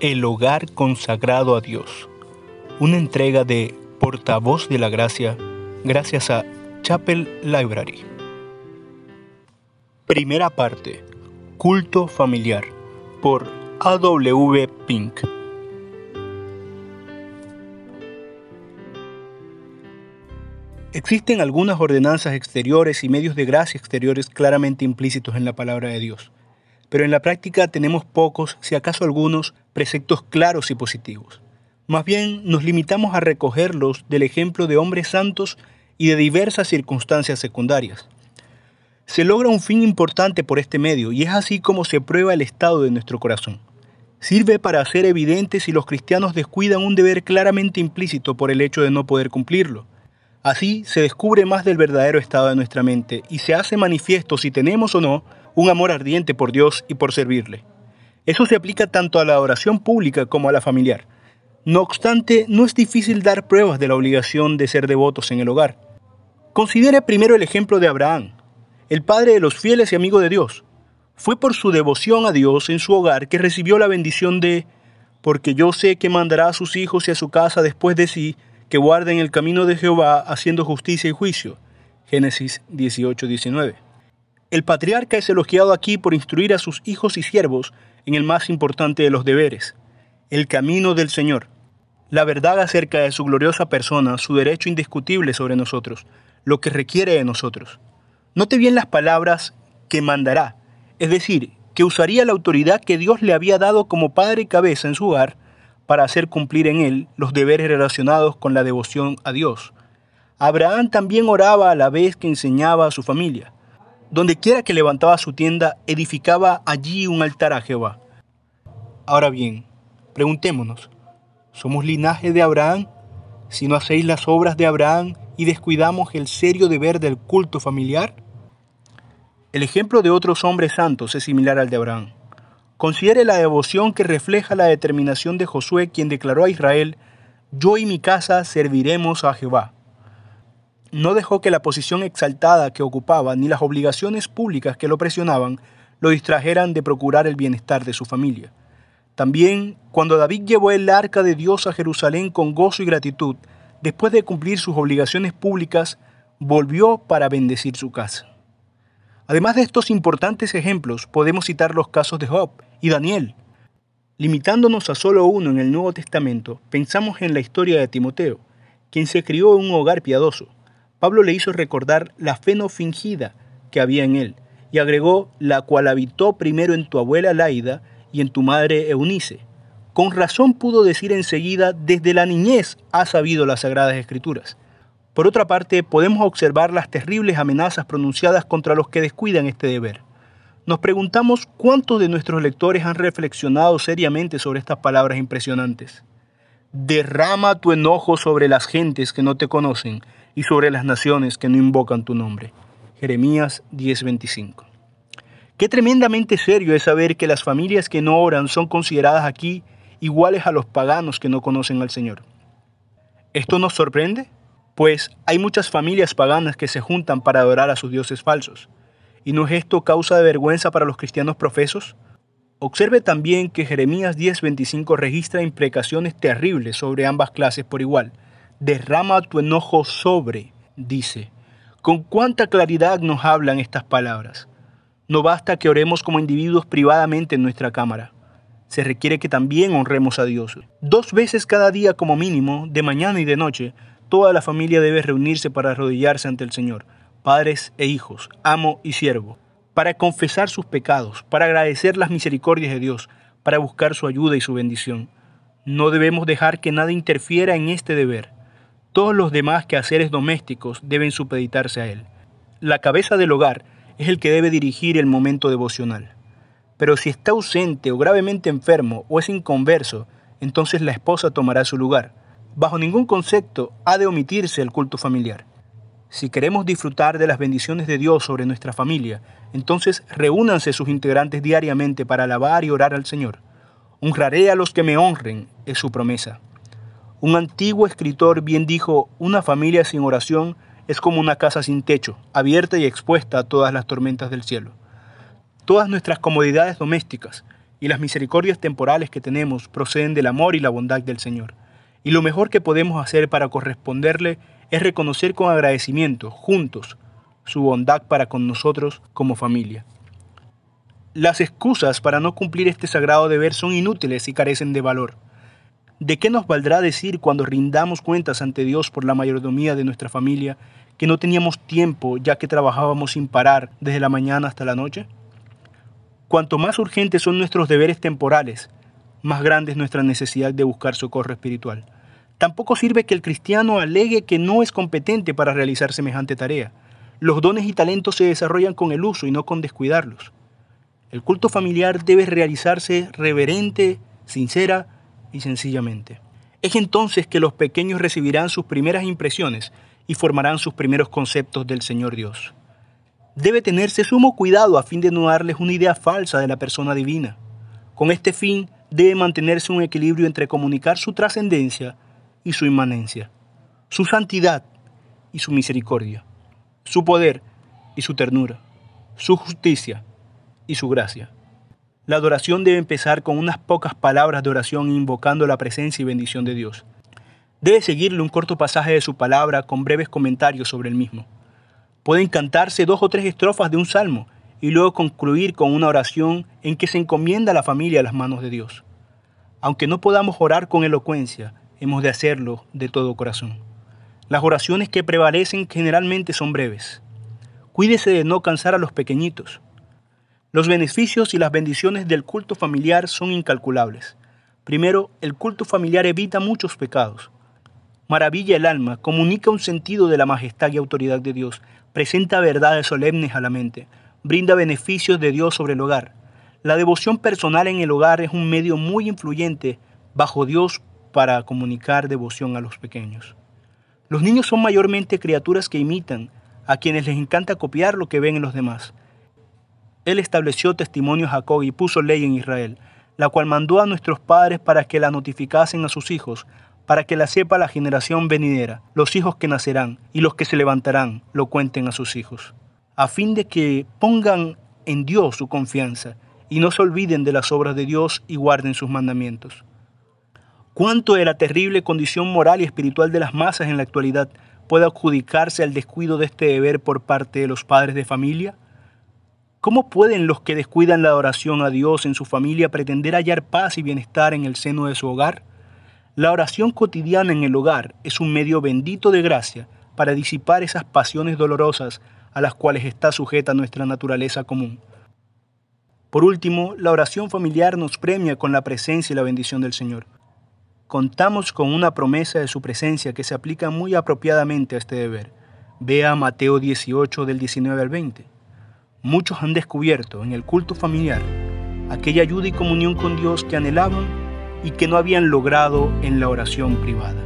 El hogar consagrado a Dios. Una entrega de Portavoz de la Gracia gracias a Chapel Library. Primera parte. Culto familiar por A.W. Pink. Existen algunas ordenanzas exteriores y medios de gracia exteriores claramente implícitos en la palabra de Dios, pero en la práctica tenemos pocos, si acaso algunos, preceptos claros y positivos. Más bien nos limitamos a recogerlos del ejemplo de hombres santos y de diversas circunstancias secundarias. Se logra un fin importante por este medio y es así como se prueba el estado de nuestro corazón. Sirve para hacer evidente si los cristianos descuidan un deber claramente implícito por el hecho de no poder cumplirlo. Así se descubre más del verdadero estado de nuestra mente y se hace manifiesto si tenemos o no un amor ardiente por Dios y por servirle. Eso se aplica tanto a la oración pública como a la familiar. No obstante, no es difícil dar pruebas de la obligación de ser devotos en el hogar. Considere primero el ejemplo de Abraham, el padre de los fieles y amigo de Dios. Fue por su devoción a Dios en su hogar que recibió la bendición de, porque yo sé que mandará a sus hijos y a su casa después de sí, que guarden el camino de Jehová haciendo justicia y juicio. Génesis 18-19. El patriarca es elogiado aquí por instruir a sus hijos y siervos en el más importante de los deberes, el camino del Señor. La verdad acerca de su gloriosa persona, su derecho indiscutible sobre nosotros, lo que requiere de nosotros. Note bien las palabras que mandará, es decir, que usaría la autoridad que Dios le había dado como padre y cabeza en su hogar para hacer cumplir en él los deberes relacionados con la devoción a Dios. Abraham también oraba a la vez que enseñaba a su familia. Donde quiera que levantaba su tienda, edificaba allí un altar a Jehová. Ahora bien, preguntémonos, ¿somos linaje de Abraham? Si no hacéis las obras de Abraham, y descuidamos el serio deber del culto familiar? El ejemplo de otros hombres santos es similar al de Abraham. Considere la devoción que refleja la determinación de Josué, quien declaró a Israel, yo y mi casa serviremos a Jehová. No dejó que la posición exaltada que ocupaba ni las obligaciones públicas que lo presionaban lo distrajeran de procurar el bienestar de su familia. También, cuando David llevó el arca de Dios a Jerusalén con gozo y gratitud, después de cumplir sus obligaciones públicas, volvió para bendecir su casa. Además de estos importantes ejemplos, podemos citar los casos de Job y Daniel. Limitándonos a solo uno en el Nuevo Testamento, pensamos en la historia de Timoteo, quien se crió en un hogar piadoso. Pablo le hizo recordar la fe no fingida que había en él, y agregó la cual habitó primero en tu abuela Laida y en tu madre Eunice, con razón pudo decir enseguida, desde la niñez ha sabido las sagradas escrituras. Por otra parte, podemos observar las terribles amenazas pronunciadas contra los que descuidan este deber. Nos preguntamos cuántos de nuestros lectores han reflexionado seriamente sobre estas palabras impresionantes. Derrama tu enojo sobre las gentes que no te conocen y sobre las naciones que no invocan tu nombre. Jeremías 10:25. Qué tremendamente serio es saber que las familias que no oran son consideradas aquí iguales a los paganos que no conocen al Señor. ¿Esto nos sorprende? Pues hay muchas familias paganas que se juntan para adorar a sus dioses falsos. ¿Y no es esto causa de vergüenza para los cristianos profesos? Observe también que Jeremías 10:25 registra imprecaciones terribles sobre ambas clases por igual. Derrama tu enojo sobre, dice. ¿Con cuánta claridad nos hablan estas palabras? No basta que oremos como individuos privadamente en nuestra cámara se requiere que también honremos a Dios. Dos veces cada día como mínimo, de mañana y de noche, toda la familia debe reunirse para arrodillarse ante el Señor, padres e hijos, amo y siervo, para confesar sus pecados, para agradecer las misericordias de Dios, para buscar su ayuda y su bendición. No debemos dejar que nada interfiera en este deber. Todos los demás quehaceres domésticos deben supeditarse a él. La cabeza del hogar es el que debe dirigir el momento devocional. Pero si está ausente o gravemente enfermo o es inconverso, entonces la esposa tomará su lugar. Bajo ningún concepto ha de omitirse el culto familiar. Si queremos disfrutar de las bendiciones de Dios sobre nuestra familia, entonces reúnanse sus integrantes diariamente para alabar y orar al Señor. Honraré a los que me honren, es su promesa. Un antiguo escritor bien dijo, una familia sin oración es como una casa sin techo, abierta y expuesta a todas las tormentas del cielo todas nuestras comodidades domésticas, y las misericordias temporales que tenemos proceden del amor y la bondad del Señor. Y lo mejor que podemos hacer para corresponderle es reconocer con agradecimiento, juntos, su bondad para con nosotros como familia. Las excusas para no cumplir este sagrado deber son inútiles y carecen de valor. ¿De qué nos valdrá decir cuando rindamos cuentas ante Dios por la mayordomía de nuestra familia que no teníamos tiempo ya que trabajábamos sin parar desde la mañana hasta la noche? Cuanto más urgentes son nuestros deberes temporales, más grande es nuestra necesidad de buscar socorro espiritual. Tampoco sirve que el cristiano alegue que no es competente para realizar semejante tarea. Los dones y talentos se desarrollan con el uso y no con descuidarlos. El culto familiar debe realizarse reverente, sincera y sencillamente. Es entonces que los pequeños recibirán sus primeras impresiones y formarán sus primeros conceptos del Señor Dios. Debe tenerse sumo cuidado a fin de no darles una idea falsa de la persona divina. Con este fin debe mantenerse un equilibrio entre comunicar su trascendencia y su inmanencia, su santidad y su misericordia, su poder y su ternura, su justicia y su gracia. La adoración debe empezar con unas pocas palabras de oración invocando la presencia y bendición de Dios. Debe seguirle un corto pasaje de su palabra con breves comentarios sobre el mismo. Pueden cantarse dos o tres estrofas de un salmo y luego concluir con una oración en que se encomienda a la familia a las manos de Dios. Aunque no podamos orar con elocuencia, hemos de hacerlo de todo corazón. Las oraciones que prevalecen generalmente son breves. Cuídese de no cansar a los pequeñitos. Los beneficios y las bendiciones del culto familiar son incalculables. Primero, el culto familiar evita muchos pecados. Maravilla el alma, comunica un sentido de la majestad y autoridad de Dios, presenta verdades solemnes a la mente, brinda beneficios de Dios sobre el hogar. La devoción personal en el hogar es un medio muy influyente bajo Dios para comunicar devoción a los pequeños. Los niños son mayormente criaturas que imitan, a quienes les encanta copiar lo que ven en los demás. Él estableció testimonio a Jacob y puso ley en Israel, la cual mandó a nuestros padres para que la notificasen a sus hijos, para que la sepa la generación venidera, los hijos que nacerán y los que se levantarán lo cuenten a sus hijos, a fin de que pongan en Dios su confianza y no se olviden de las obras de Dios y guarden sus mandamientos. ¿Cuánto de la terrible condición moral y espiritual de las masas en la actualidad puede adjudicarse al descuido de este deber por parte de los padres de familia? ¿Cómo pueden los que descuidan la oración a Dios en su familia pretender hallar paz y bienestar en el seno de su hogar? La oración cotidiana en el hogar es un medio bendito de gracia para disipar esas pasiones dolorosas a las cuales está sujeta nuestra naturaleza común. Por último, la oración familiar nos premia con la presencia y la bendición del Señor contamos con una promesa de su presencia que se aplica muy apropiadamente a este deber. Vea Mateo 18 del 19 al 20. Muchos han descubierto en el culto familiar aquella ayuda y comunión con Dios que anhelaban y que no habían logrado en la oración privada.